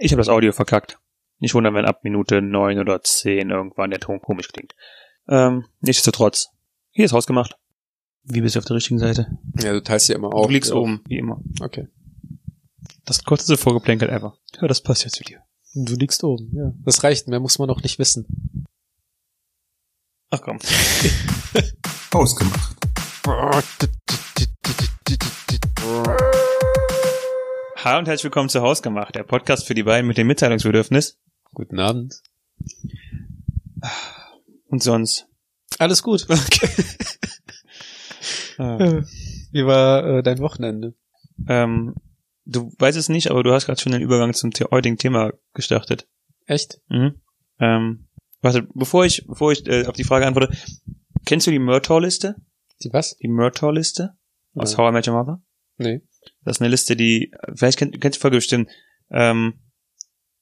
Ich habe das Audio verkackt. Nicht wundern, wenn ab Minute neun oder zehn irgendwann der Ton komisch klingt. Ähm, nichtsdestotrotz. Hier ist rausgemacht. Wie bist du auf der richtigen Seite? Ja, du teilst ja immer auf. Du liegst oben, wie immer. Okay. Das kurzeste Vorgeplänkel ever. Ja, das passt ja zu dir. Du liegst oben, ja. Das reicht, mehr muss man noch nicht wissen. Ach komm. Ausgemacht. Hallo und herzlich willkommen zu Hausgemacht, der Podcast für die beiden mit dem Mitteilungsbedürfnis. Guten Abend. Und sonst. Alles gut. Äh, Wie war äh, dein Wochenende? ähm, du weißt es nicht, aber du hast gerade schon den Übergang zum the heutigen Thema gestartet. Echt? Mhm. Ähm, warte, bevor ich, bevor ich äh, auf die Frage antworte, kennst du die Murtaugh-Liste? Die was? Die Murtaugh-Liste aus. How I Met Your Mother? Nee. Das ist eine Liste, die, vielleicht kennt, kennst du die Folge bestimmt, ähm,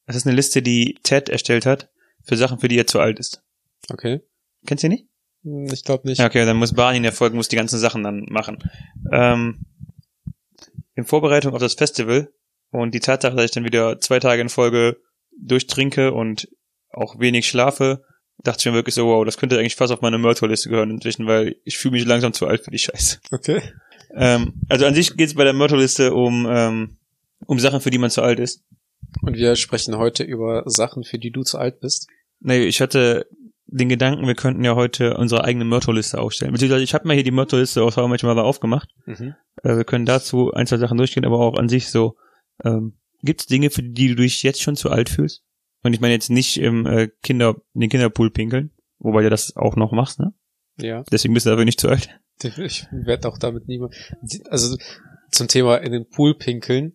das ist eine Liste, die Ted erstellt hat für Sachen, für die er zu alt ist. Okay. Kennst du die nicht? Hm, Ich glaube nicht. Okay, dann muss Barney in der Folge muss die ganzen Sachen dann machen. Ähm, in Vorbereitung auf das Festival und die Tatsache, dass ich dann wieder zwei Tage in Folge durchtrinke und auch wenig schlafe, dachte ich mir wirklich so, wow, das könnte eigentlich fast auf meine Mörderliste gehören inzwischen, weil ich fühle mich langsam zu alt für die Scheiße. Okay. Ähm, also an sich geht es bei der Mörderliste um, ähm, um Sachen, für die man zu alt ist. Und wir sprechen heute über Sachen, für die du zu alt bist. Nee, ich hatte den Gedanken, wir könnten ja heute unsere eigene Mörderliste aufstellen. Beziehungsweise ich habe mal hier die Mörderliste aus How Mother aufgemacht. Mhm. Äh, wir können dazu ein, zwei Sachen durchgehen, aber auch an sich so, ähm, gibt es Dinge, für die du dich jetzt schon zu alt fühlst? Und ich meine jetzt nicht im äh, Kinder, in den Kinderpool pinkeln, wobei du das auch noch machst, ne? Ja. Deswegen bist du dafür nicht zu alt. Ich werde auch damit niemand. Also zum Thema in den Pool pinkeln.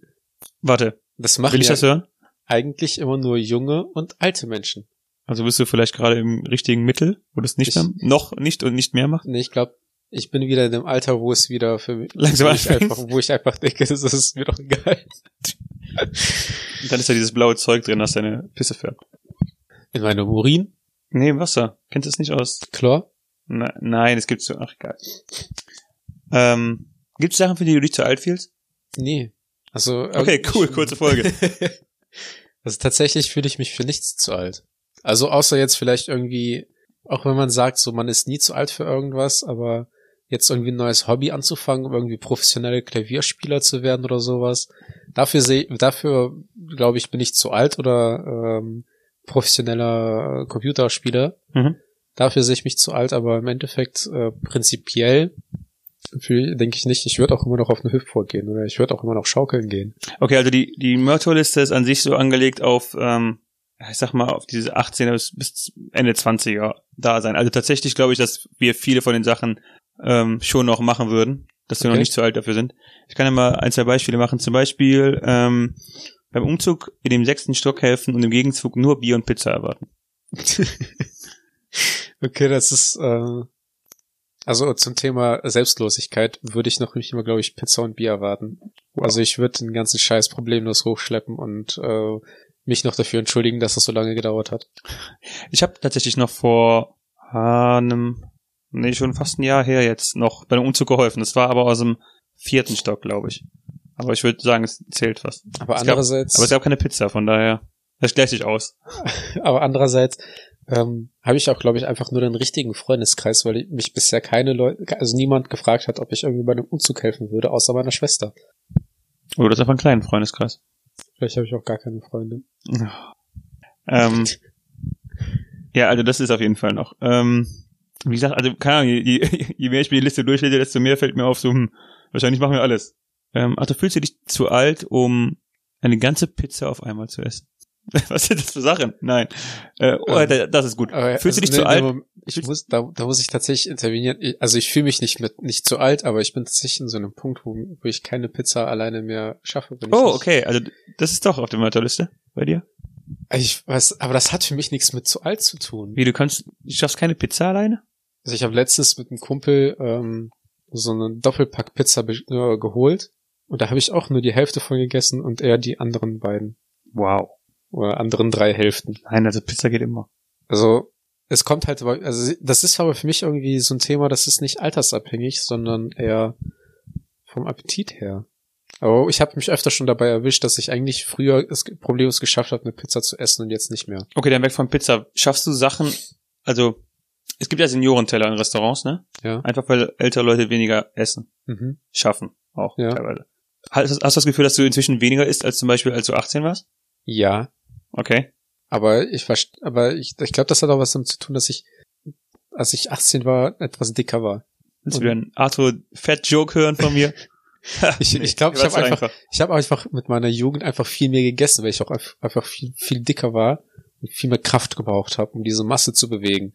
Warte, Das machen will ich ja das hören? eigentlich immer nur junge und alte Menschen. Also bist du vielleicht gerade im richtigen Mittel, wo du es nicht Ich- mehr, noch nicht und nicht mehr machst? Nee, ich glaube, ich bin wieder in dem Alter, wo es wieder für mich, Langsam wo ich einfach, wo ich einfach denke, das ist mir doch egal. Und dann ist da dieses blaue Zeug drin, das deine Pisse färbt. In meinem Urin, Nee, Wasser. Kennst du es nicht aus? Chlor, Ne- nein, es gibt so, ach egal. Ähm, gibt es Sachen, für die du dich zu alt fühlst? nee. Also, Okay, cool, kurze Folge. Also tatsächlich fühle ich mich für nichts zu alt. Also außer jetzt vielleicht irgendwie, auch wenn man sagt, so man ist nie zu alt für irgendwas, aber jetzt irgendwie ein neues Hobby anzufangen, um irgendwie professionelle Klavierspieler zu werden oder sowas. Dafür sehe, dafür glaube ich, bin ich zu alt oder ähm, professioneller Computerspieler. Mhm. Dafür sehe ich mich zu alt, aber im Endeffekt äh, prinzipiell für- denke ich nicht. Ich würde auch immer noch auf eine Hüpfburg gehen oder ich würde auch immer noch schaukeln gehen. Okay, also die, die Mörderliste ist an sich so angelegt auf, ähm, ich sag mal, auf diese 18er bis, bis Ende 20er da sein. Also tatsächlich glaube ich, dass wir viele von den Sachen ähm, schon noch machen würden, dass wir noch Okay. nicht zu alt dafür sind. Ich kann ja mal ein, zwei Beispiele machen. Zum Beispiel ähm, beim Umzug in dem sechsten Stock helfen und im Gegenzug nur Bier und Pizza erwarten. Okay, das ist äh, also zum Thema Selbstlosigkeit würde ich noch nicht immer, glaube ich, Pizza und Bier erwarten. Also ich würde den ganzen Scheiß problemlos hochschleppen und äh, mich noch dafür entschuldigen, dass das so lange gedauert hat. Ich habe tatsächlich noch vor ah, einem, nee, schon fast ein Jahr her jetzt noch bei dem Umzug geholfen. Das war aber aus dem vierten Stock, glaube ich. Aber ich würde sagen, es zählt fast. Aber Es gab- andererseits, Aber es gab keine Pizza, von daher, das gleicht sich aus. aber andererseits ähm, habe ich auch, glaube ich, einfach nur den richtigen Freundeskreis, weil mich bisher keine Leute, also niemand gefragt hat, ob ich irgendwie bei einem Umzug helfen würde, außer meiner Schwester. Oder das ist einfach ein kleiner Freundeskreis. Vielleicht habe ich auch gar keine Freunde. Ähm, ja, also das ist auf jeden Fall noch. Ähm, wie gesagt, also keine Ahnung, je, je, je mehr ich mir die Liste durchlese, desto mehr fällt mir auf, so, hm, wahrscheinlich machen wir alles. Ähm, also fühlst du dich zu alt, um eine ganze Pizza auf einmal zu essen? Was sind das für Sachen? Nein. Äh, oh, Ähm, da- das ist gut. Fühlst du dich nee, zu alt? Moment, Ich muss, da, da muss ich tatsächlich intervenieren. Ich- Also ich fühle mich nicht mit nicht zu alt, aber ich bin tatsächlich in so einem Punkt, wo, wo ich keine Pizza alleine mehr schaffe. Oh, okay, also das ist doch auf der Mörderliste bei dir. Ich weiß, aber das hat für mich nichts mit zu alt zu tun. Wie, du kannst, du schaffst keine Pizza alleine? Also ich habe letztens mit einem Kumpel ähm, so einen Doppelpack Pizza äh, geholt und da habe ich auch nur die Hälfte von gegessen und er die anderen beiden Wow. Oder anderen drei Hälften. Nein, also Pizza geht immer. Also es kommt halt aber, also das ist aber für mich irgendwie so ein Thema, das ist nicht altersabhängig, sondern eher vom Appetit her. Aber ich habe mich öfter schon dabei erwischt, dass ich eigentlich früher es problemlos geschafft habe, eine Pizza zu essen und jetzt nicht mehr. Okay, dann weg von Pizza. Schaffst du Sachen, also es gibt ja Seniorenteller in Restaurants, ne? Ja. Einfach weil ältere Leute weniger essen. Mhm. Schaffen auch Ja. teilweise. Hast, hast du das Gefühl, dass du inzwischen weniger isst als zum Beispiel, als du 18 warst? Ja, Okay. aber ich aber ich, ich glaube, das hat auch was damit zu tun, dass ich, als ich 18 war, etwas dicker war. Willst du wieder einen Arthur Fett Joke hören von mir? Ich, ich glaube, ich habe zu einfach, ich habe einfach mit meiner Jugend einfach viel mehr gegessen, weil ich auch einf- einfach viel, viel dicker war und viel mehr Kraft gebraucht habe, um diese Masse zu bewegen.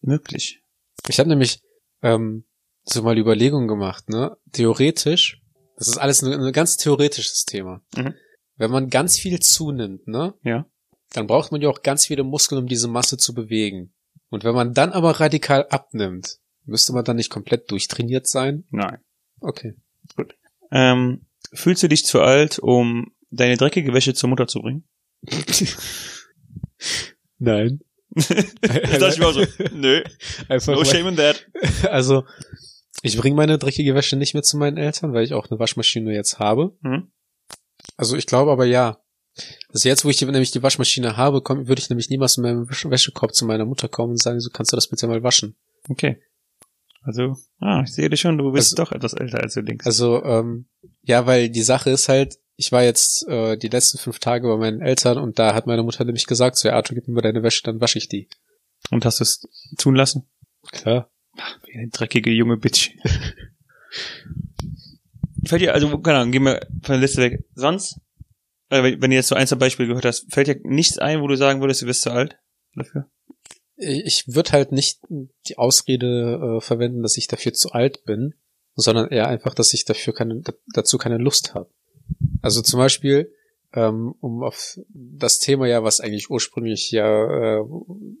Möglich. Ich habe nämlich ähm, so mal Überlegungen gemacht, ne? Theoretisch, das ist alles ein, ein ganz theoretisches Thema. Mhm. Wenn man ganz viel zunimmt, ne? Ja. Dann braucht man ja auch ganz viele Muskeln, um diese Masse zu bewegen. Und wenn man dann aber radikal abnimmt, müsste man dann nicht komplett durchtrainiert sein? Nein. Okay. Ähm, fühlst du dich zu alt, um deine dreckige Wäsche zur Mutter zu bringen? Nein. das dachte ich mir auch so. Nö. Einfach No shame in that. Also, ich bringe meine dreckige Wäsche nicht mehr zu meinen Eltern, weil ich auch eine Waschmaschine jetzt habe. Mhm. Also ich glaube aber ja. Also jetzt, wo ich nämlich die Waschmaschine habe, komm, würde ich nämlich niemals mit meinem Wäsch- Wäschekorb zu meiner Mutter kommen und sagen, so kannst du das bitte mal waschen. Okay. Also, ah, ich sehe dich schon, du bist Also- doch etwas älter als du denkst. Also, ähm, ja, weil die Sache ist halt, ich war jetzt äh, die letzten fünf Tage bei meinen Eltern und da hat meine Mutter nämlich gesagt, so, ja, Arthur, gib mir deine Wäsche, dann wasche ich die. Und hast du es tun lassen? Klar. Wie eine dreckige junge Bitch. fällt dir, also, keine Ahnung, geh mal von der Liste weg. Sonst, äh, wenn wenn du jetzt so ein, zwei Beispiele gehört hast, fällt dir nichts ein, wo du sagen würdest, du bist zu alt dafür? Ich würde halt nicht die Ausrede äh, verwenden, dass ich dafür zu alt bin, sondern eher einfach, dass ich dafür keine, dazu keine Lust habe. Also zum Beispiel, ähm, um auf das Thema ja, was eigentlich ursprünglich ja, äh,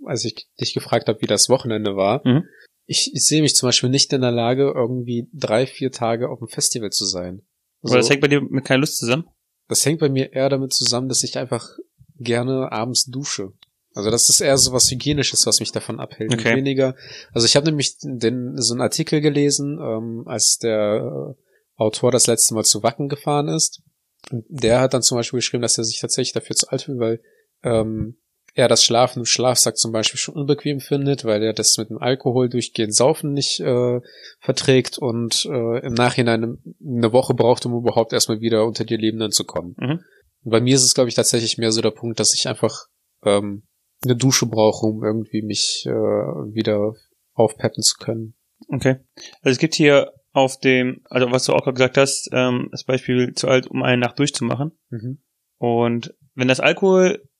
als ich dich gefragt habe, wie das Wochenende war, Mhm. Ich, ich sehe mich zum Beispiel nicht in der Lage, irgendwie drei, vier Tage auf dem Festival zu sein. Oder das hängt bei dir mit keiner Lust zusammen? Das hängt bei mir eher damit zusammen, dass ich einfach gerne abends dusche. Also das ist eher so was Hygienisches, was mich davon abhält. Okay. Weniger. Also ich habe nämlich den, so einen Artikel gelesen, ähm, als der äh, Autor das letzte Mal zu Wacken gefahren ist. Und der hat dann zum Beispiel geschrieben, dass er sich tatsächlich dafür zu alt fühlt, weil ähm, er das Schlafen im Schlafsack zum Beispiel schon unbequem findet, weil er das mit dem Alkohol durchgehend Saufen nicht äh, verträgt und äh, im Nachhinein eine Woche braucht, um überhaupt erstmal wieder unter die Lebenden zu kommen. Mhm. Bei mir ist es, glaube ich, tatsächlich mehr so der Punkt, dass ich einfach ähm, eine Dusche brauche, um irgendwie mich äh, wieder aufpeppen zu können. Okay. Also es gibt hier auf dem, also was du auch gerade gesagt hast, ähm, das Beispiel zu alt, um eine Nacht durchzumachen. Und wenn das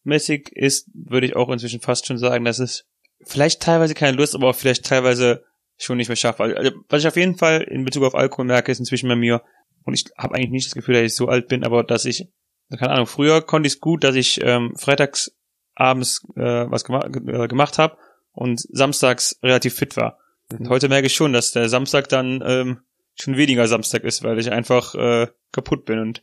alkoholmäßig ist, würde ich auch inzwischen fast schon sagen, dass es vielleicht teilweise keine Lust, aber auch vielleicht teilweise schon nicht mehr schaffe. Also, was ich auf jeden Fall in Bezug auf Alkohol merke, ist inzwischen bei mir, und ich habe eigentlich nicht das Gefühl, dass ich so alt bin, aber dass ich, keine Ahnung, früher konnte ich es gut, dass ich ähm, freitags abends äh, was gema äh, gemacht habe und samstags relativ fit war. Und heute merke ich schon, dass der Samstag dann ähm, schon weniger Samstag ist, weil ich einfach äh, kaputt bin und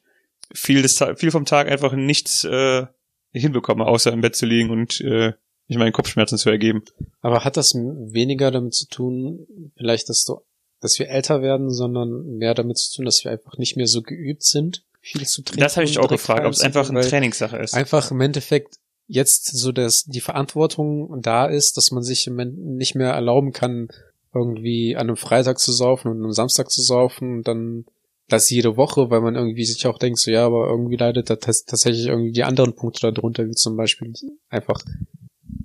viel, des viel vom Tag einfach nichts äh, hinbekomme, außer im Bett zu liegen und äh, mich meinen Kopfschmerzen zu ergeben. Aber hat das weniger damit zu tun, vielleicht, dass du, dass wir älter werden, sondern mehr damit zu tun, dass wir einfach nicht mehr so geübt sind, viel zu trinken? Das habe ich auch gefragt, ob es einfach eine Trainingssache ist. Einfach im Endeffekt jetzt so, dass die Verantwortung da ist, dass man sich im nicht mehr erlauben kann, irgendwie an einem Freitag zu saufen und am Samstag zu saufen und dann das jede Woche, weil man irgendwie sich auch denkt, so ja, aber irgendwie leidet da tats- tatsächlich irgendwie die anderen Punkte darunter, wie zum Beispiel einfach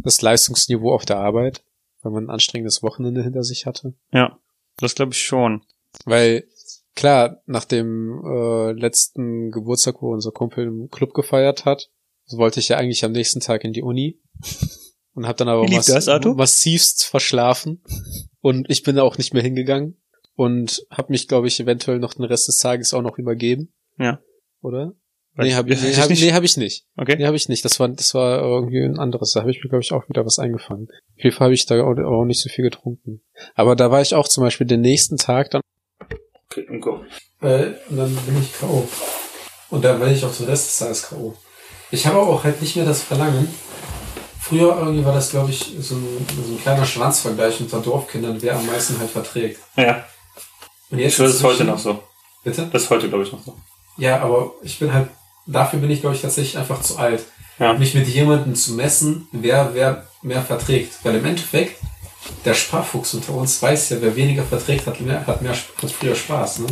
das Leistungsniveau auf der Arbeit, weil man ein anstrengendes Wochenende hinter sich hatte. Ja, das glaube ich schon. Weil klar, nach dem äh, letzten Geburtstag, wo unser Kumpel im Club gefeiert hat, wollte ich ja eigentlich am nächsten Tag in die Uni und habe dann aber lief das, massivst verschlafen und ich bin da auch nicht mehr hingegangen und habe mich, glaube ich, eventuell noch den Rest des Tages auch noch übergeben. Ja. Oder? Weiß- Nee, habe ich, nee, hab, nicht. nee, hab ich nicht. Okay. Nee, habe ich nicht. Das war, das war irgendwie ein anderes. Da habe ich mir, glaube ich, auch wieder was eingefangen. Auf jeden Fall habe ich da auch, auch nicht so viel getrunken. Aber da war ich auch zum Beispiel den nächsten Tag dann okay und go. äh, und dann bin ich K.O. Und dann bin ich auch den Rest des Tages K.O. Ich habe auch halt nicht mehr das Verlangen. Früher irgendwie war das, glaube ich, so ein, so ein kleiner Schwanzvergleich unter Dorfkindern, wer am meisten halt verträgt. Ja, Und jetzt das ist heute noch so. Bitte? Das ist heute, glaube ich, noch so. Ja, aber ich bin halt, dafür bin ich, glaube ich, tatsächlich einfach zu alt. Ja. Mich mit jemandem zu messen, wer, wer mehr verträgt. Weil im Endeffekt, der Sparfuchs unter uns weiß ja, wer weniger verträgt, hat mehr, hat mehr, hat früher Spaß, ne?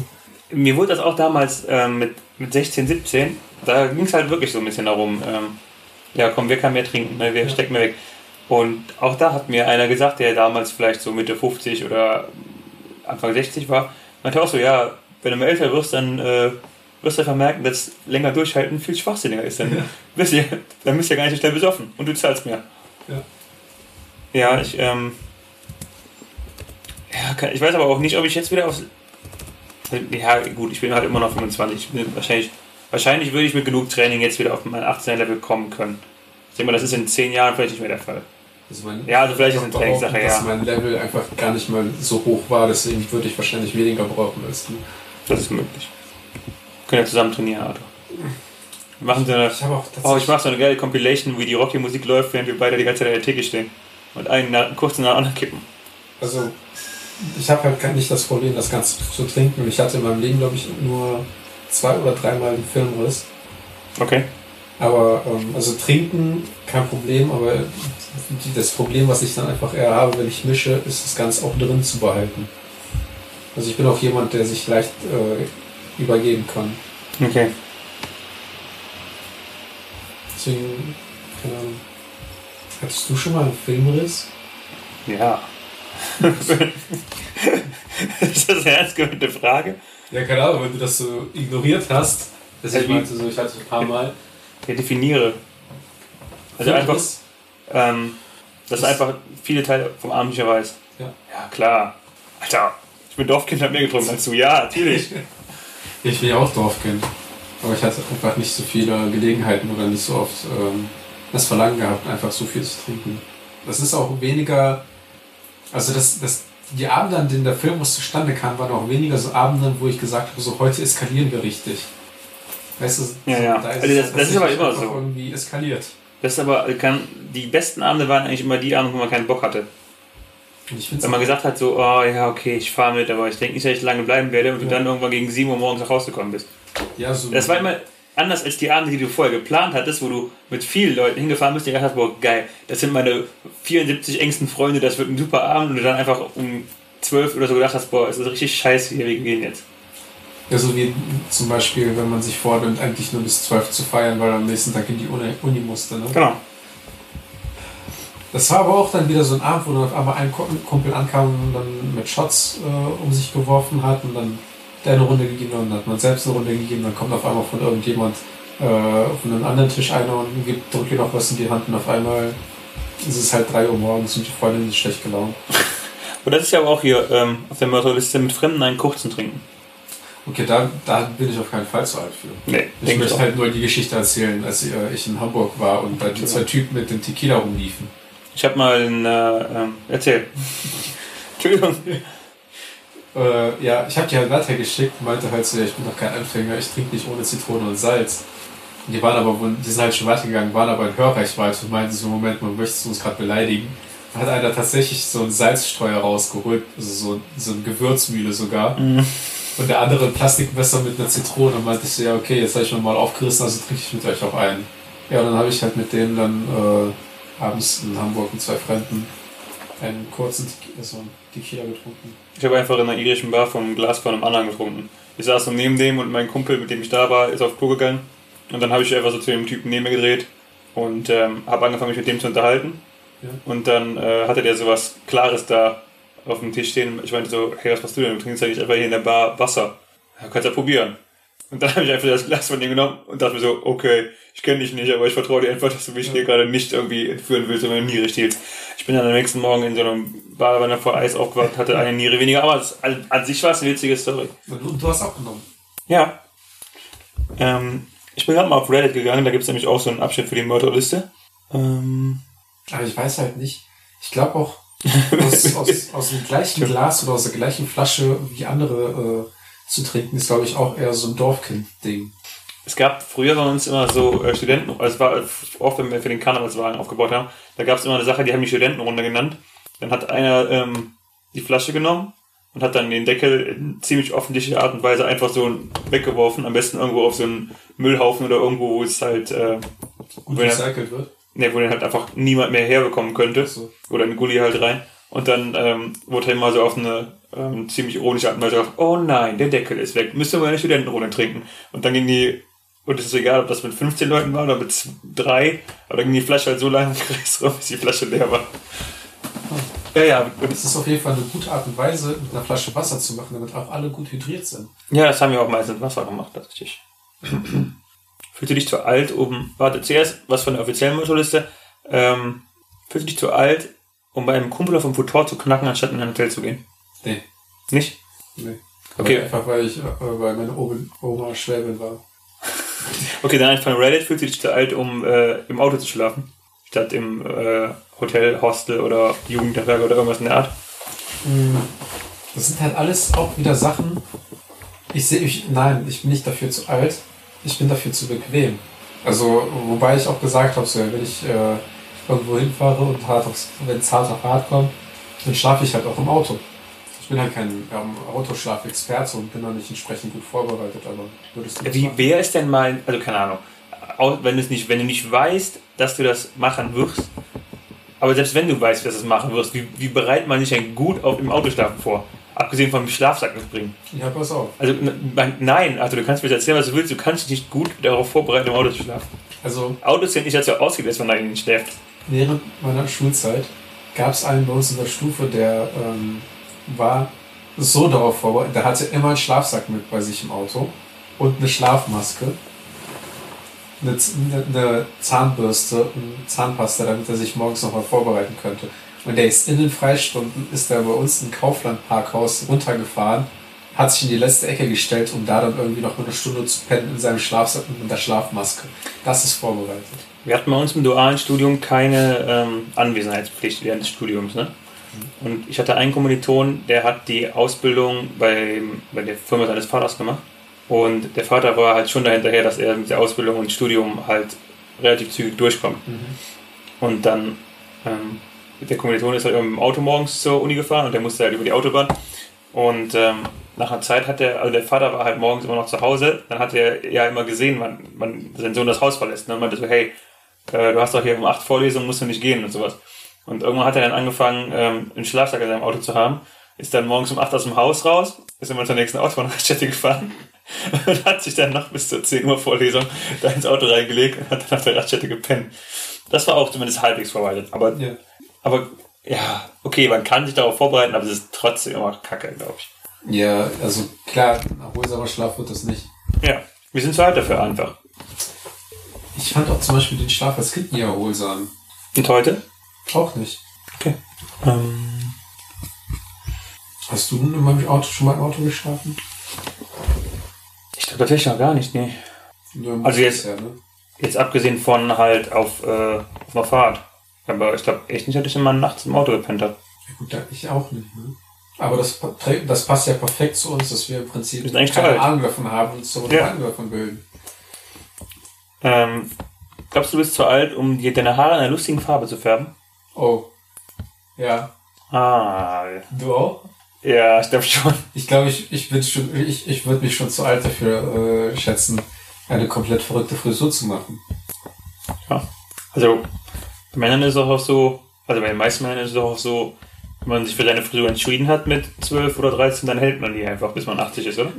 Mir wurde das auch damals ähm, mit, mit 16, 17, da ging es halt wirklich so ein bisschen darum, ähm, ja komm, wer kann mehr trinken, ne? wer steckt mehr weg. Und auch da hat mir einer gesagt, der damals vielleicht so Mitte 50 oder Anfang 60 war, meinte auch so, ja, wenn du mal älter wirst, dann äh, wirst du einfach merken, dass länger durchhalten viel schwachsinniger ist. Dann, Ja. bist, du, dann bist du ja gar nicht so schnell besoffen und du zahlst mehr. Ja. Ja, ich, ähm, ja, kann- ich weiß aber auch nicht, ob ich jetzt wieder aufs. Ja, gut, ich bin halt immer noch 25. Ich bin wahrscheinlich, wahrscheinlich würde ich mit genug Training jetzt wieder auf mein 18er-Level kommen können. Ich denke mal, das ist in 10 Jahren vielleicht nicht mehr der Fall. Also mein, Ja, also vielleicht ist es eine Trainingssache, dass ja. mein Level einfach gar nicht mal so hoch war, deswegen würde ich wahrscheinlich weniger brauchen als du. Das ist möglich. Wir können ja zusammen trainieren, Arthur. Machen so eine. Ich Oh, ich mache so eine geile Compilation, wie die Rocky-Musik läuft, während wir beide die ganze Zeit an der Theke stehen. Und einen nach, kurz nach anderen kippen. Also, ich habe halt gar nicht das Problem, das Ganze zu trinken. Ich hatte in meinem Leben, glaube ich, nur zwei oder dreimal den Filmriss. Okay. Aber, ähm, also trinken, kein Problem, aber die, das Problem, was ich dann einfach eher habe, wenn ich mische, ist das Ganze auch drin zu behalten. Also ich bin auch jemand, der sich leicht äh, übergeben kann. Okay. Deswegen, keine Ahnung. Hattest du schon mal einen Filmriss? Ja. ist das eine ernst gemeinte Frage? Ja, keine Ahnung, wenn du das so ignoriert hast. Das Also ich meinte so, ich hatte ein paar Mal. Ja, definiere. Also einfach, Filmriss? ähm, dass Das- einfach viele Teile vom Abend nicht weißt. Ja. Ja, klar. Alter, ich bin Dorfkind, hab mehr getrunken als du. Ja, natürlich. Ich bin ja auch Dorfkind. Aber ich hatte einfach nicht so viele Gelegenheiten oder nicht so oft ähm, das Verlangen gehabt, einfach so viel zu trinken. Das ist auch weniger. Also das, das, die Abende, an denen der Film was zustande kam, waren auch weniger so Abende, wo ich gesagt habe, so heute eskalieren wir richtig. Weißt du, Ja, ja. da Also das- das ist aber immer so. irgendwie eskaliert. Das ist aber, kann, die besten Abende waren eigentlich immer die Abende, wo man keinen Bock hatte. Wenn man gesagt hat, so, oh ja, okay, ich fahre mit, aber ich denke nicht, dass ich lange bleiben werde und du Ja. dann irgendwann gegen 7 Uhr morgens nach Hause gekommen bist. ja, so Das war immer anders als die Abende, die du vorher geplant hattest, wo du mit vielen Leuten hingefahren bist und gedacht hast, boah, geil, das sind meine 74 engsten Freunde, das wird ein super Abend und du dann einfach um 12 oder so gedacht hast, boah, es ist richtig scheiße hier, wir gehen jetzt. Ja, so wie zum Beispiel, wenn man sich vornimmt, eigentlich nur bis 12 zu feiern, weil am nächsten Tag in die Uni, Uni musste. Ne? Genau. Das war aber auch dann wieder so ein Abend, wo dann auf einmal ein Ku- Kumpel ankam und dann mit Shots äh, um sich geworfen hat und dann der eine Runde gegeben hat und dann hat man selbst eine Runde gegeben. Dann kommt auf einmal von irgendjemand äh, von einem anderen Tisch einer und gibt, drückt ihr noch was in die Hand und auf einmal ist es halt 3 Uhr morgens und die Freundin ist schlecht gelaunt. Und das ist ja aber auch hier ähm, auf der Mörderliste mit Fremden einen kurzen trinken. Okay, da, da bin ich auf keinen Fall zu alt für. Nee, Ich ich möchte auch. halt nur die Geschichte erzählen, als äh, ich in Hamburg war und da die zwei Typen mit dem Tequila rumliefen. Ich habe mal einen, äh, ähm, erzähl. Entschuldigung. Äh, ja, ich habe die halt weitergeschickt, meinte halt so, ja, ich bin doch kein Anfänger, ich trinke nicht ohne Zitrone und Salz. Und die waren aber, die sind halt schon weitergegangen, waren aber in Hörreichweite und meinten so, Moment, man möchte uns gerade beleidigen. Da hat einer tatsächlich so einen Salzstreuer rausgeholt, also so, so eine Gewürzmühle sogar. Mhm. Und der andere ein Plastikmesser mit einer Zitrone und meinte ich so, ja okay, jetzt habe ich mir mal aufgerissen, also trinke ich mit euch auch einen. Ja, und dann habe ich halt mit denen dann äh, abends in Hamburg mit zwei Fremden einen kurzen Tequila, so einen Tequila getrunken. Ich habe einfach in einer irischen Bar vom Glas von einem anderen getrunken. Ich saß so neben dem und mein Kumpel, mit dem ich da war, ist auf Klo gegangen. Und dann habe ich einfach so zu dem Typen neben mir gedreht und ähm, habe angefangen, mich mit dem zu unterhalten. Ja. Und dann äh, hatte der sowas Klares da auf dem Tisch stehen. Ich meinte so, hey, was machst du denn? Du trinkst ja nicht einfach hier in der Bar Wasser. Ja, kannst ja probieren. Und dann habe ich einfach das Glas von ihm genommen und dachte mir so, okay, ich kenne dich nicht, aber ich vertraue dir einfach, dass du mich Ja. hier gerade nicht irgendwie entführen willst und meine Niere stiehlst. Ich bin dann am nächsten Morgen in so einem Badewanne vor Eis aufgewacht, hatte eine Niere weniger, aber an, an sich war es eine witzige Story. Und, und du hast abgenommen. Ja. Ähm, ich bin gerade mal auf Reddit gegangen, da gibt es nämlich auch so einen Abschnitt für die Mörderliste. Ähm, Aber ich weiß halt nicht. Ich glaube auch, aus, aus, aus dem gleichen Glas oder aus der gleichen Flasche wie andere äh, zu trinken, ist, glaube ich, auch eher so ein Dorfkind-Ding. es gab früher bei uns immer so äh, Studenten, also es war oft, wenn wir für den Karnevalswagen aufgebaut haben, da gab es immer eine Sache, die haben die Studentenrunde genannt. Dann hat einer ähm, die Flasche genommen, und hat dann den Deckel in ziemlich offensichtlicher Art und Weise einfach so weggeworfen, am besten irgendwo auf so einen Müllhaufen oder irgendwo, wo es halt, äh, Gut recycelt wird. Ne, wo den halt einfach niemand mehr herbekommen könnte. So. Oder in Gully halt rein. Und dann ähm, wurde er mal so auf eine ähm, ziemlich ironische Art und Weise gesagt, oh nein, der Deckel ist weg, müssen wir eine Studentenrunde trinken. Und dann ging die, und es ist egal, ob das mit 15 Leuten war oder mit drei, aber dann ging die Flasche halt so lange im Kreis rum, bis die Flasche leer war. Ja, ja, und Es ist auf jeden Fall eine gute Art und Weise, mit einer Flasche Wasser zu machen, damit auch alle gut hydriert sind. Ja, das haben wir auch meistens Wasser gemacht, tatsächlich. Fühlst du dich zu alt, um. Warte, zuerst was von der offiziellen Motto-Liste. Ähm, fühlst du dich zu alt, um bei einem Kumpel auf dem Futur zu knacken, anstatt in ein Hotel zu gehen? Nee, Nicht? nee. Okay. Aber Einfach weil ich äh, bei meiner Oma, Oma Schwäbin war. Okay, dann einfach von Reddit. Fühlst du dich zu alt, um äh, im Auto zu schlafen? Statt im äh, Hotel, Hostel oder Jugendherberge oder irgendwas in der Art? Das sind halt alles auch wieder Sachen. Ich sehe mich, nein, ich bin nicht dafür zu alt. Ich bin dafür zu bequem. Also, wobei ich auch gesagt habe, so, wenn ich äh, irgendwo hinfahre und hart aufs, wenn es hart auf hart kommt, dann schlafe ich halt auch im Auto. Ich bin halt kein ähm, Autoschlafexperte und bin da nicht entsprechend gut vorbereitet, aber würdest du Wie, machen? wer ist denn mal, also keine Ahnung, wenn du es nicht, wenn du nicht weißt, dass du das machen wirst, aber selbst wenn du weißt, dass du es machen wirst, wie, wie bereitet man sich denn gut auf, im Autoschlafen vor? Abgesehen vom Schlafsack mitbringen. Ja, pass auf. Also nein, also du kannst mir erzählen, was du willst, du kannst dich nicht gut darauf vorbereiten, im Auto zu schlafen. Also, Autos sind nicht dazu ausgelegt, dass man da innen schläft. während meiner Schulzeit gab es einen bei uns in der Stufe, der ähm, war so darauf vorbereitet, der hatte immer einen Schlafsack mit bei sich im Auto und eine Schlafmaske, eine, eine, eine Zahnbürste und Zahnpasta, damit er sich morgens nochmal vorbereiten könnte. Und der ist in den Freistunden, ist er bei uns im Kaufland-Parkhaus runtergefahren, hat sich in die letzte Ecke gestellt, um da dann irgendwie noch mal eine Stunde zu pennen in seinem Schlafsack und mit der Schlafmaske. Das ist vorbereitet. Wir hatten bei uns im dualen Studium keine ähm, Anwesenheitspflicht während des Studiums. Ne? Und ich hatte einen Kommiliton, der hat die Ausbildung bei, bei der Firma seines Vaters gemacht. Und der Vater war halt schon dahinterher, dass er mit der Ausbildung und Studium halt relativ zügig durchkommt. Und dann, ähm, der Kommiliton ist halt dem Auto morgens zur Uni gefahren und der musste halt über die Autobahn. Und ähm, nach einer Zeit hat der, also der Vater war halt morgens immer noch zu Hause, dann hat er ja immer gesehen, wann, wann sein Sohn das Haus verlässt. Ne? Und meinte so, hey, äh, du hast doch hier um acht Vorlesungen, musst du nicht gehen und sowas. Und irgendwann hat er dann angefangen, ähm, einen Schlafsack in seinem Auto zu haben, ist dann morgens um acht aus dem Haus raus, ist immer zur nächsten Autobahnraststätte gefahren und hat sich dann noch bis zur 10 Uhr Vorlesung da ins Auto reingelegt und hat dann auf der Raststätte gepennt. Das war auch zumindest halbwegs vorbereitet. Aber, Ja. Aber ja, okay, man kann sich darauf vorbereiten, aber es ist trotzdem immer kacke, glaube ich. Ja, also klar, ein erholsamer Schlaf wird das nicht. Ja, wir sind zu alt dafür einfach. Ich fand auch zum Beispiel den Schlaf als Kind nie erholsam. Und heute? Auch nicht. Okay. Ähm, Hast du in meinem Auto schon mal im Auto geschlafen? ich glaube tatsächlich noch gar nicht, nee. Nur im Also jetzt- bisher, ne? Jetzt abgesehen von halt auf, äh, auf einer Fahrt. Aber ich glaube echt nicht, dass ich immer nachts im Auto gepennt habe. Ja, gut, ich auch nicht. Ne? Aber das, das passt ja perfekt zu uns, dass wir im Prinzip keine alt. Ahnung davon haben und so eine Ja. Meinung davon bilden. Ähm, glaubst du, du bist zu alt, um dir deine Haare in einer lustigen Farbe zu färben? Oh. Ja. Ah, Du auch? ja, ich glaube schon. Ich glaube, ich, ich bin schon, ich, ich würde mich schon zu alt dafür äh, schätzen, eine komplett verrückte Frisur zu machen. Ja. Also, Männern ist es auch so, also bei den meisten Männern ist es auch so, wenn man sich für seine Frisur entschieden hat mit 12 oder 13, dann hält man die einfach, bis man 80 ist, oder?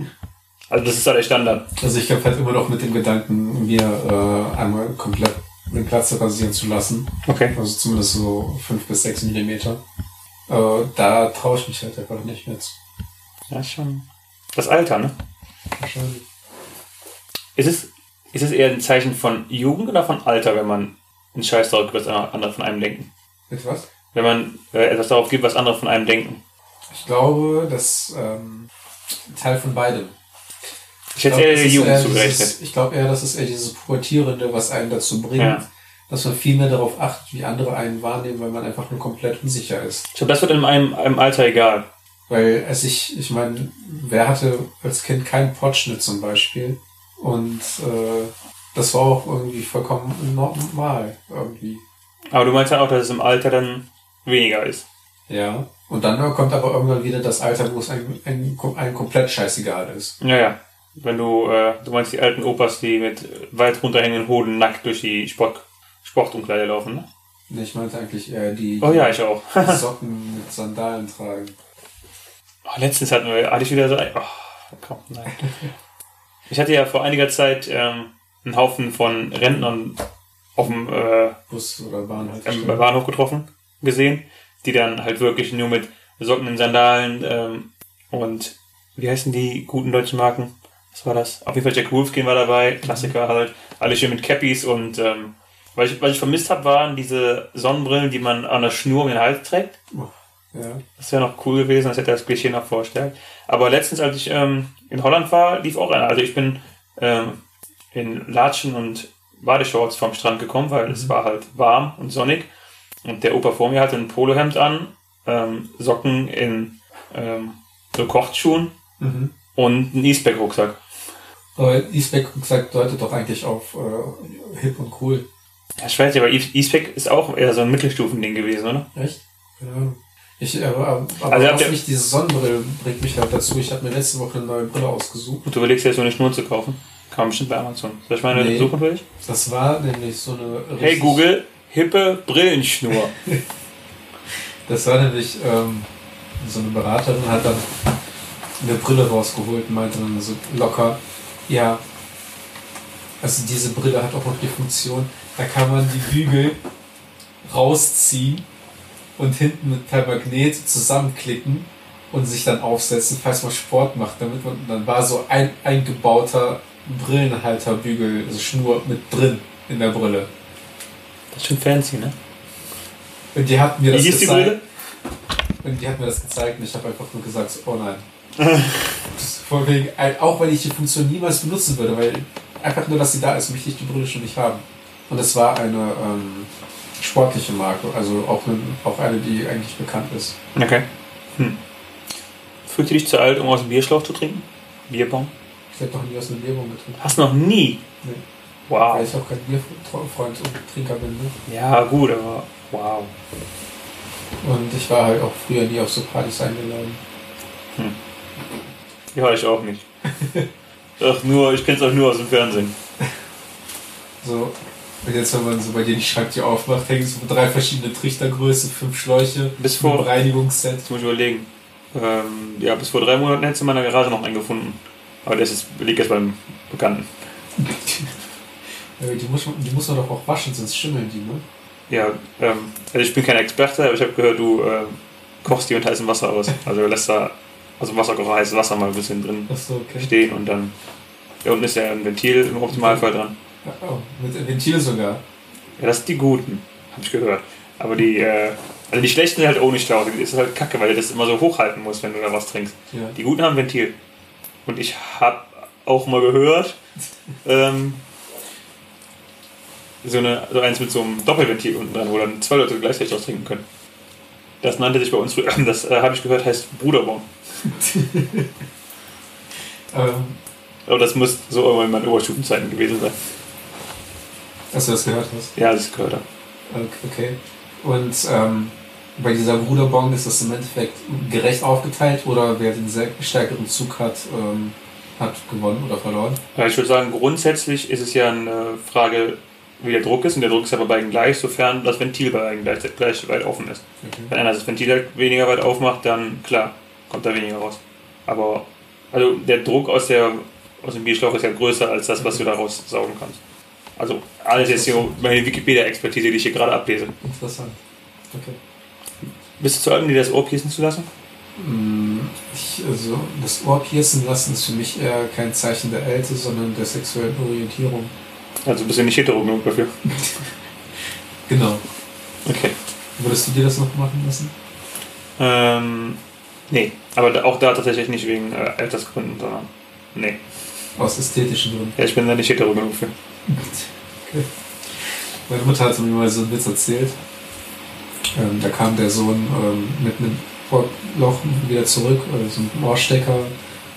Also das ist ja der Standard. Also ich glaube halt immer noch mit dem Gedanken, mir äh, einmal komplett den Platz rasieren zu lassen. Okay. Also zumindest so fünf bis sechs Millimeter. Äh, da traue ich mich halt einfach nicht mehr zu. Ja, schon. Das Alter, ne? Wahrscheinlich. Ist es, ist es eher ein Zeichen von Jugend oder von Alter, wenn man einen Scheiß darauf gibt, was andere von einem denken? Mit was? Wenn man äh, etwas darauf gibt, was andere von einem denken. Ich glaube, das ähm, Teil von beidem. Ich hätte glaub, eher der Jugend zugerechnet. Ich glaube eher, das ist eher dieses Pubertierende, was einen dazu bringt, Ja. dass man viel mehr darauf achtet, wie andere einen wahrnehmen, weil man einfach nur komplett unsicher ist. Ich glaube, das wird in einem, einem Alter egal. Weil es ich, ich meine, wer hatte als Kind keinen Potschnitt zum Beispiel? Und äh, das war auch irgendwie vollkommen normal irgendwie. Aber du meinst ja auch, dass es im Alter dann weniger ist. Ja. Und dann kommt aber irgendwann wieder das Alter, wo es einem, einem, einem komplett scheißegal ist. Ja, ja. Wenn du, äh, du meinst die alten Opas, die mit weit runterhängenden Hoden nackt durch die Sport, Sportumkleide laufen, ne? Nee, ich meinte eigentlich eher die, Oh ja, ich auch. Socken mit Sandalen tragen. Oh, letztens hatten wir, hatte ich wieder so ein, oh, komm, nein. Ich hatte ja vor einiger Zeit ähm, einen Haufen von Rentnern auf dem äh, Bus oder Bahn halt. am Bahnhof getroffen, gesehen, die dann halt wirklich nur mit Socken in Sandalen ähm, und wie heißen die guten deutschen Marken? Was war das? Auf jeden Fall Jack Wolfskin war dabei, Klassiker halt, alle schön mit Cappies und ähm, was, ich, was ich vermisst habe, waren diese Sonnenbrillen, die man an der Schnur um den Hals trägt. Ja. Das wäre noch cool gewesen, das hätte das Klischee noch vorstellt. Aber letztens, als ich ähm, in Holland war, lief auch einer. Also ich bin ähm, in Latschen und Badeshorts vom Strand gekommen, weil es war halt warm und sonnig. Und der Opa vor mir hatte ein Polohemd an, ähm, Socken in ähm, so Kochschuhen Mhm. und einen Eastback-Rucksack. Aber Eastback-Rucksack deutet doch eigentlich auf äh, hip und cool. Ja, ich weiß nicht, aber East- Eastback ist auch eher so ein Mittelstufending gewesen, oder? Echt? Keine Ahnung. Ich, äh, aber aber Also ihr- mich diese Sonnenbrille bringt mich halt dazu. Ich habe mir letzte Woche eine neue Brille ausgesucht. Und du überlegst dir so eine Schnur zu kaufen. Man bestimmt bei Amazon. Soll ich meine Nee. suchen für dich? Das war nämlich so eine. Hey Google, hippe Brillenschnur. Das war nämlich ähm, so eine Beraterin hat dann eine Brille rausgeholt und meinte dann so locker, ja, also diese Brille hat auch noch die Funktion, da kann man die Bügel rausziehen und hinten mit per Magnet zusammenklicken und sich dann aufsetzen, falls man Sport macht, damit man, dann war so ein eingebauter Brillenhalterbügel, also Schnur mit drin in der Brille. Das ist schon fancy, ne? Und die hat mir Wie das die gezeigt. Brille? Und die hat mir das gezeigt und ich habe einfach nur gesagt, oh nein. Das ist Vor wegen, äh, auch weil ich die Funktion niemals benutzen würde, weil einfach nur, dass sie da ist, möchte ich die Brille schon nicht haben. Und es war eine ähm, sportliche Marke, also auch, eine, auch eine, die eigentlich bekannt ist. Okay. Hm. Fühlst du dich zu alt, um aus dem Bierschlauch zu trinken? Bierbong? Ich habe noch nie aus einer Bierbong getrunken, Hast noch nie? Nee. Wow. weil ich auch kein Bierfreund und Trinker bin. Ne? Ja, gut, aber wow. Und ich war halt auch früher nie auf so Partys eingeladen. Ja, ich auch nicht. Ach, nur, ich kenn's auch nur aus dem Fernsehen. So, und jetzt, wenn man so bei dir die Schranktür aufmacht, hängen so drei verschiedene Trichtergrößen, fünf Schläuche, Bis ein vor, Reinigungsset. jetzt muss ich überlegen. Ähm, ja, bis vor drei Monaten hättest du in meiner Garage noch einen gefunden. Aber das ist, liegt jetzt beim Bekannten. Äh, Die muss, man, die muss man doch auch waschen, sonst schimmeln die, ne? Ja, ähm, also ich bin kein Experte, aber ich habe gehört, du ähm, kochst die mit heißem Wasser aus. Also lässt da, also Wasserkocher heißes Wasser mal ein bisschen drin Achso, okay. stehen und dann. Da unten ist ja ein Ventil im Optimalfall dran. Oh, mit Ventil sogar. Ja, das sind die guten, habe ich gehört. Aber die, äh, also die schlechten sind halt ohne Schlauch. Das ist halt kacke, weil du das immer so hochhalten musst, wenn du da was trinkst. Ja. Die guten haben Ventil. Und ich habe auch mal gehört, ähm, so, eine, so eins mit so einem Doppelventil unten dran, wo dann zwei Leute gleichzeitig aus trinken können. Das nannte sich bei uns früher, das äh, habe ich gehört, heißt Bruderbon. Ähm, Aber das muss so irgendwann in meinen Oberstufenzeiten gewesen sein. dass du das gehört hast. Ja, das gehört da. Okay. Und ähm, bei dieser Bruderbong ist das im Endeffekt gerecht aufgeteilt oder wer den stärkeren Zug hat, ähm, hat gewonnen oder verloren? Ja, ich würde sagen, grundsätzlich ist es ja eine Frage, wie der Druck ist. Und der Druck ist ja bei beiden gleich, sofern das Ventil bei beiden gleich, gleich weit offen ist. Wenn einer das Ventil halt weniger weit aufmacht, dann klar, kommt da weniger raus. Aber also der Druck aus, der, aus dem Bierschlauch ist ja größer als das, was du daraus saugen kannst. Also alles jetzt hier meine Wikipedia-Expertise, die ich hier gerade ablese. Interessant. Okay. Bist du zu alt, um dir das Ohr piercen zu lassen? Mm, Ich, also, das Ohr piercen lassen ist für mich eher kein Zeichen der Älte, sondern der sexuellen Orientierung. Also bist du nicht hetero genug dafür. Genau. Okay. Würdest du dir das noch machen lassen? Ähm, nee, aber auch da tatsächlich nicht wegen äh, Altersgründen, sondern nee. Aus ästhetischen Gründen. Ja, ich bin da nicht hetero genug für. Okay. Meine Mutter hat mir mal so einen Witz erzählt. Ähm, da kam der Sohn ähm, mit einem Ohrloch wieder zurück, oder so einem Ohrstecker,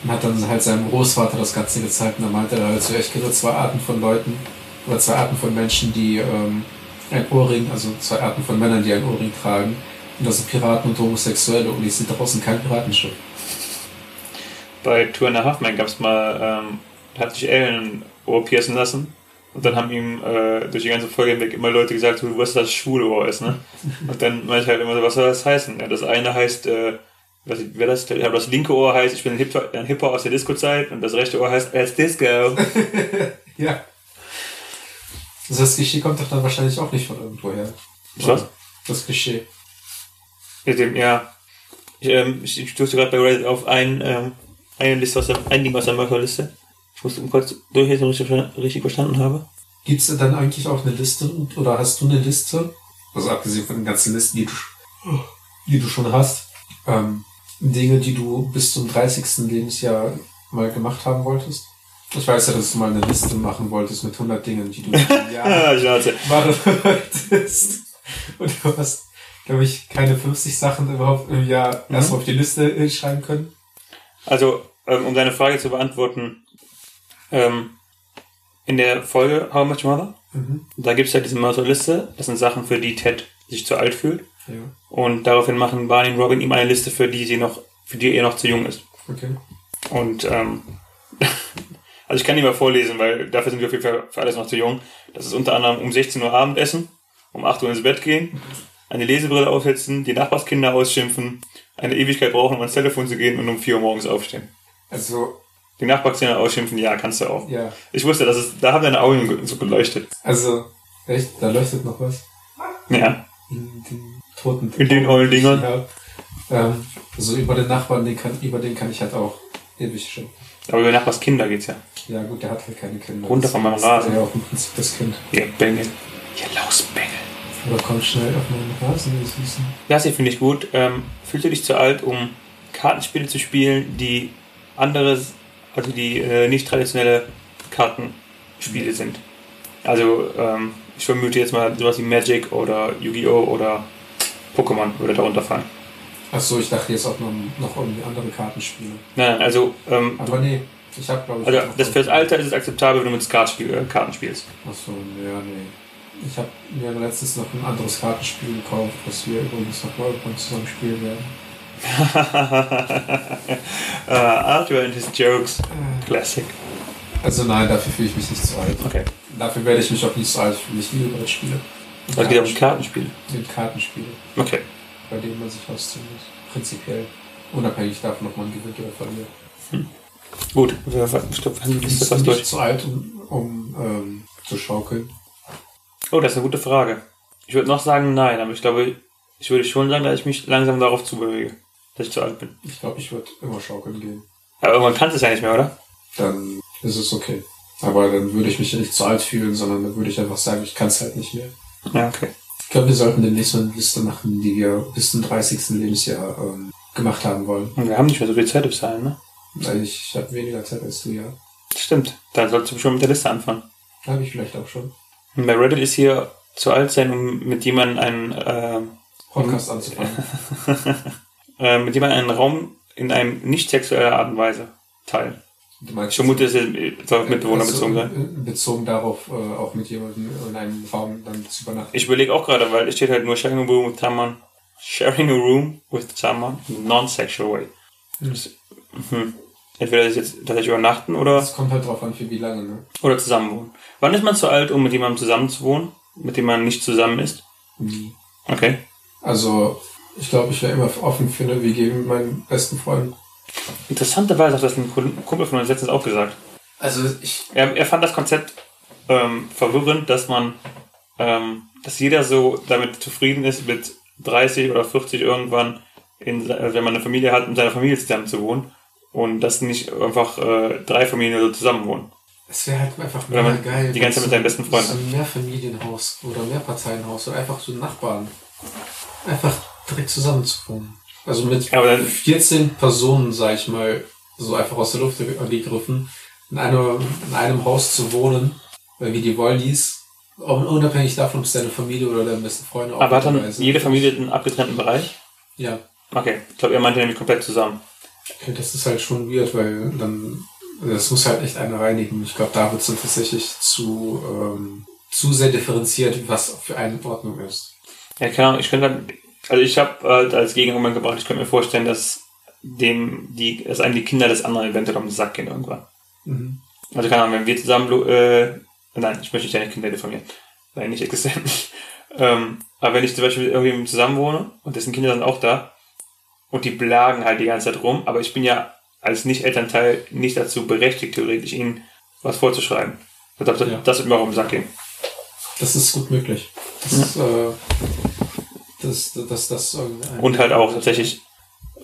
und hat dann halt seinem Großvater das Ganze gezeigt. Und da meinte er halt so, ich kenne zwei Arten von Leuten, oder zwei Arten von Menschen, die ähm, ein Ohrring, also zwei Arten von Männern, die ein Ohrring tragen. Und das sind Piraten und Homosexuelle und ich sehe draußen kein Piratenschiff. Bei Two and a Half gab es mal, ähm, hat sich Ellen Ohr piercen lassen. Und dann haben ihm äh, durch die ganze Folge hinweg immer Leute gesagt, du weißt, dass das schwule Ohr ist, ne? Und dann meinte ich halt immer so, was soll das heißen? Ja, das eine heißt, äh, was, wer das, ja, das linke Ohr heißt, ich bin ein Hip-Hop ein Hip aus der Disco-Zeit und das rechte Ohr heißt, als Disco. ja. Also das Klischee kommt doch dann wahrscheinlich auch nicht von irgendwo her. Was? Das Klischee. Mit dem, ja. Ich, ähm, ich stoße gerade bei Reddit auf ein, ähm, eine Liste aus der, ein Ding aus der Mörderliste. Ich muss kurz durchlesen, ob ich das richtig verstanden habe. Gibt es dann eigentlich auch eine Liste oder hast du eine Liste? Also abgesehen von den ganzen Listen, die du, die du schon hast. Ähm, Dinge, die du bis zum 30. Lebensjahr mal gemacht haben wolltest? Ich weiß ja, dass du mal eine Liste machen wolltest mit 100 Dingen, die du im Jahr machen wolltest. Und du hast, glaube ich, keine 50 Sachen überhaupt im Jahr mhm. erstmal auf die Liste schreiben können. Also, ähm, um deine Frage zu beantworten, ähm, in der Folge How Much Mother, mhm. da gibt es ja diese Mörderliste. Das sind Sachen, für die Ted sich zu alt fühlt. Ja. Und daraufhin machen Barney und Robin ihm eine Liste, für die sie noch, für die er noch zu jung ist. Okay. Und ähm, also ich kann nicht mal vorlesen, weil dafür sind wir auf jeden Fall für alles noch zu jung. Das ist unter anderem um 16 Uhr Abendessen, um 8 Uhr ins Bett gehen, eine Lesebrille aufsetzen, die Nachbarskinder ausschimpfen, eine Ewigkeit brauchen, um ans Telefon zu gehen und um 4 Uhr morgens aufstehen. Also. Die Nachbarskinder ausschimpfen, ja, kannst du auch. Ja. Ich wusste, dass es, da haben deine Augen so geleuchtet. Also, echt? Da leuchtet noch was? Ja. In den toten In den ollen Dingern. Ja. Ähm, also über den Nachbarn, den kann, über den kann ich halt auch ewig schimpfen. Aber über Nachbars Kinder geht's ja. Ja, gut, der hat halt keine Kinder. Runter von meinem Rasen. Ja, auch im Prinzip das Kind. Ihr Bengel. Ihr Lausbengel. Oder komm schnell auf meinen Rasen, ihr Süßen. Das hier finde ich gut. Ähm, fühlst du dich zu alt, um Kartenspiele zu spielen, die anderes, also die äh, nicht traditionelle Kartenspiele mhm. sind? Also, ähm, ich vermute jetzt mal sowas wie Magic oder Yu-Gi-Oh! oder Pokémon würde darunter fallen. Achso, ich dachte jetzt auch noch, noch irgendwie andere Kartenspiele. Nein, also. Ähm, Aber nee, ich habe glaube ich. Also, das fürs Alter ist es akzeptabel, wenn du mit Skatspiel, äh, Karten spielst. Achso, ja, nee. Ich habe mir letztens noch ein anderes Kartenspiel gekauft, was wir übrigens noch Worldpoint zusammen spielen werden. Uh, Arthur and his jokes. Classic. Also nein, dafür fühle ich mich nicht zu alt. Okay. Dafür werde ich mich auch nicht so alt fühlen. Ich liebe Brettspiele. Es geht um Kartenspiele? Mit Kartenspiele. Okay bei denen man sich ausziehen muss. Prinzipiell. Unabhängig davon, ob man gewinnt oder verliert. Hm. Gut, wir haben die Liste fast durch. zu alt, um, um ähm, zu schaukeln? Oh, das ist eine gute Frage. Ich würde noch sagen, nein, aber ich glaube, ich würde schon sagen, dass ich mich langsam darauf zubewege, dass ich zu alt bin. Ich glaube, ich würde immer schaukeln gehen. Aber irgendwann kannst du es ja nicht mehr, oder? Dann ist es okay. Aber dann würde ich mich ja nicht zu alt fühlen, sondern dann würde ich einfach sagen, ich kann es halt nicht mehr. Ja, okay. Ich glaube, wir sollten demnächst mal eine Liste machen, die wir bis zum 30. Lebensjahr ähm, gemacht haben wollen. Und wir haben nicht mehr so viel Zeit bis dahin, ne? Weil ich, ich habe weniger Zeit als du, ja. Stimmt. Dann solltest du schon mit der Liste anfangen. Habe ich vielleicht auch schon. Und bei Reddit ist hier zu alt sein, um mit jemandem einen äh, Podcast anzufangen. äh, mit jemandem einen Raum in einem nicht sexueller Art und Weise teilen. Ich vermute, es soll auf Mitbewohner bezogen sein. Bezogen darauf, äh, auch mit jemandem in einem Raum dann zu übernachten. Ich überlege auch gerade, weil es steht halt nur sharing a room with someone. Sharing a room with someone in non-sexual way. Hm. Das, hm. Entweder das jetzt tatsächlich übernachten oder. Es kommt halt drauf an, für wie lange, ne? Oder zusammenwohnen. Wann ist man zu alt, um mit jemandem zusammenzuwohnen, mit dem man nicht zusammen ist? Nie. Okay. Also, ich glaube, ich wäre immer offen für eine WG mit meinen besten Freunden. Interessanterweise hat das ein Kumpel von uns letztens auch gesagt. Also ich. Er, er fand das Konzept ähm, verwirrend, dass man, ähm, dass jeder so damit zufrieden ist, mit 30 oder 40 irgendwann, in, äh, wenn man eine Familie hat, in seiner Familie zusammen zu wohnen. Und dass nicht einfach äh, drei Familien so zusammen wohnen. Es wäre halt einfach mega geil. Die ganze Zeit mit seinen besten Freunden. So ein Mehrfamilienhaus oder Mehrparteienhaus oder einfach so Nachbarn. Einfach direkt zusammen zu wohnen. Also mit aber dann, 14 Personen, sag ich mal, so einfach aus der Luft gegriffen, in, einer, in einem Haus zu wohnen, wie die Wollies, unabhängig davon, ob es deine Familie oder deine besten Freunde Aber hat dann jede Familie einen abgetrennten Bereich? Ja. Okay, ich glaube, er meinte nämlich komplett zusammen. Okay, das ist halt schon weird, weil dann, das muss halt echt einer reinigen. Ich glaube, da wird es dann tatsächlich zu, ähm, zu sehr differenziert, was für eine Ordnung ist. Ja, keine Ahnung, ich könnte dann, Also ich habe äh, als Gegenargument gebracht, ich könnte mir vorstellen, dass dem die, dass einem die Kinder des anderen eventuell um den Sack gehen irgendwann. Mhm. Also keine Ahnung, wenn wir zusammen, äh, nein, ich möchte nicht deine Kinder diffamieren. Nein, nicht existent. ähm, aber wenn ich zum Beispiel irgendwie zusammen wohne und dessen Kinder sind auch da und die blagen halt die ganze Zeit rum, aber ich bin ja als Nicht-Elternteil nicht dazu berechtigt, theoretisch ihnen was vorzuschreiben. Das, das, Ja. das wird mir auch um den Sack gehen. Das ist gut möglich. Das, äh, das, das, das, Und halt auch tatsächlich,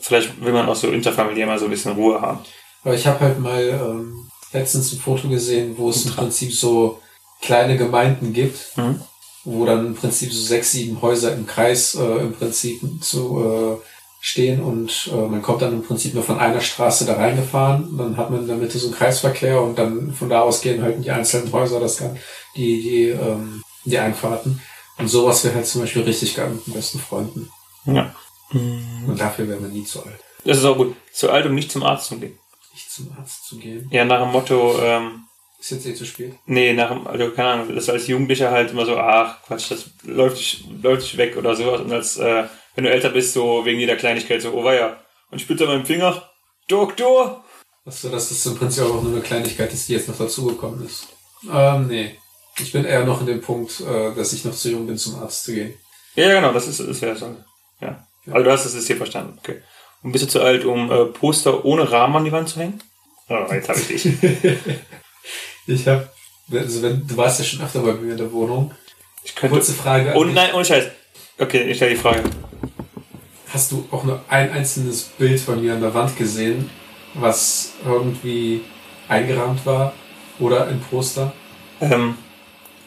vielleicht will man auch so interfamiliär mal so ein bisschen Ruhe haben. Aber ich habe halt mal ähm, letztens ein Foto gesehen, wo es im Prinzip so kleine Gemeinden gibt, Mhm. wo dann im Prinzip so sechs, sieben Häuser im Kreis äh, im Prinzip zu äh, stehen und äh, man kommt dann im Prinzip nur von einer Straße da reingefahren. Dann hat man in der Mitte so einen Kreisverkehr und dann von da aus gehen halt die einzelnen Häuser das kann, die, die, ähm, die Einfahrten. Und sowas wäre halt zum Beispiel richtig geil mit den besten Freunden. Ja. Und dafür wäre man nie zu alt. Das ist auch gut. Zu alt, um nicht zum Arzt zu gehen. Nicht zum Arzt zu gehen. Ja, nach dem Motto, ähm, Ist jetzt eh zu spät. nee, nach dem, also keine Ahnung, das als Jugendlicher halt immer so, ach Quatsch, das läuft dich, läuft dich weg oder sowas. Und als, äh, wenn du älter bist, so wegen jeder Kleinigkeit, so, oh weia, und spürt er meinen Finger, Doktor! Achso, dass das im Prinzip auch nur eine Kleinigkeit ist, die jetzt noch dazugekommen ist. Ähm, nee. Ich bin eher noch in dem Punkt, äh, dass ich noch zu jung bin, zum Arzt zu gehen. Ja, ja, genau, das ist, das wäre so. Ja. Also du hast das jetzt hier verstanden, okay. Und bist du zu alt, um äh, Poster ohne Rahmen an die Wand zu hängen? Oh, jetzt habe ich dich. Ich habe, also wenn, du warst ja schon öfter bei mir in der Wohnung. Ich könnte. Kurze Frage. Und dich. nein, ohne Scheiß. Okay, ich stelle die Frage. Hast du auch nur ein einzelnes Bild von mir an der Wand gesehen, was irgendwie eingerahmt war? Oder ein Poster? Ähm,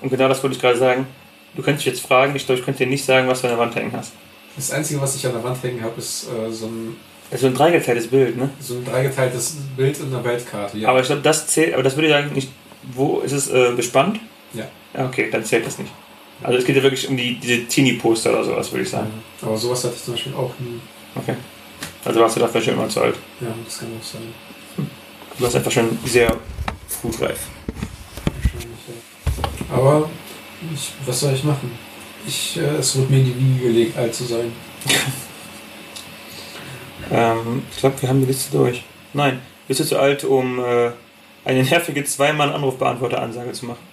und genau das wollte ich gerade sagen. Du könntest dich jetzt fragen, ich glaube, ich könnte dir nicht sagen, was du an der Wand hängen hast. Das Einzige, was ich an der Wand hängen habe, ist äh, so, ein, Das ist so ein dreigeteiltes Bild, ne? so ein dreigeteiltes Bild in der Weltkarte. Ja. Aber ich glaube, das zählt, aber das würde ich sagen, nicht. Wo ist es äh, bespannt? ja. Ja, okay, dann zählt das nicht. Also es geht ja wirklich um die, diese Teenie-Poster oder sowas, würde ich sagen. Aber sowas hatte ich zum Beispiel auch nie. Okay. Also warst du dafür schon immer zu alt. Ja, das kann auch sein. Du warst einfach schon sehr frühreif. Aber ich, was soll ich machen? Ich, äh, es wird mir in die Wiege gelegt, alt zu sein. Ähm, ich glaube, wir haben die Liste durch. Nein, bist du zu alt, um äh, eine nervige Zweimann-Anrufbeantworter-Ansage zu machen?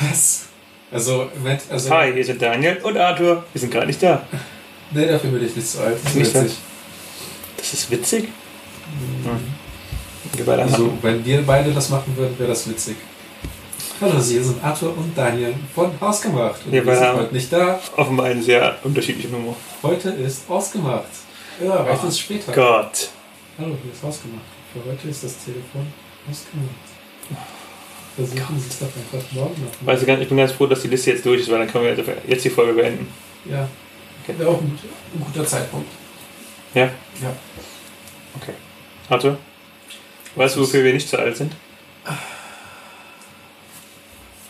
Was? Also, wenn, also Hi, hier sind Daniel und Arthur. Wir sind gerade nicht da. nee, dafür bin ich nicht so alt. Das ist Nicht witzig. Das ist witzig. Hm. Wir beide Also, wenn wir beide das machen würden, wäre das witzig. Hallo, Sie sind Arthur und Daniel von Ausgemacht. Und Wir wir sind heute nicht da. offenbar einen sehr unterschiedlichen Humor. Heute ist Ausgemacht. Ja, reicht uns später. Gott. Hallo, hier ist Ausgemacht. Für heute ist das Telefon ausgemacht. Versuchen Sie es doch einfach morgen noch. Du, ganz- ich bin ganz froh, dass die Liste jetzt durch ist, weil dann können wir jetzt die Folge beenden. Ja. Okay. Wäre auch ein, ein guter Zeitpunkt. Ja? Ja. Okay. Arthur? Weißt du, wofür wir nicht zu alt sind?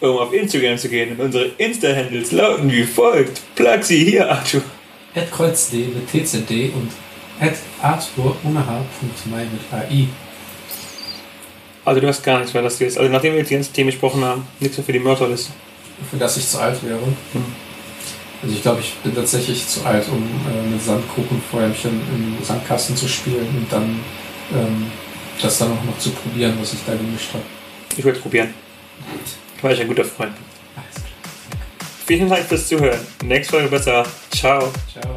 Um auf Instagram zu gehen und unsere Insta-Handles lauten wie folgt. Plug sie hier, Arthur. At kreuzdD mit TZD und at Arthur ohne mit AI. Also du hast gar nichts mehr, das du jetzt. Also nachdem wir jetzt die ganzen Themen besprochen haben, nichts mehr für die Mörderliste. Für das ich zu alt wäre. Hm. Also ich glaube, ich bin tatsächlich zu alt, um äh, mit Sandkuchenfeuerchen im Sandkasten zu spielen und dann ähm, das dann auch noch zu probieren, was ich da gemischt habe. Ich es probieren, weil ich ein guter Freund bin. Alles klar. Vielen Dank fürs Zuhören. Nächste Folge besser. Ciao. Ciao.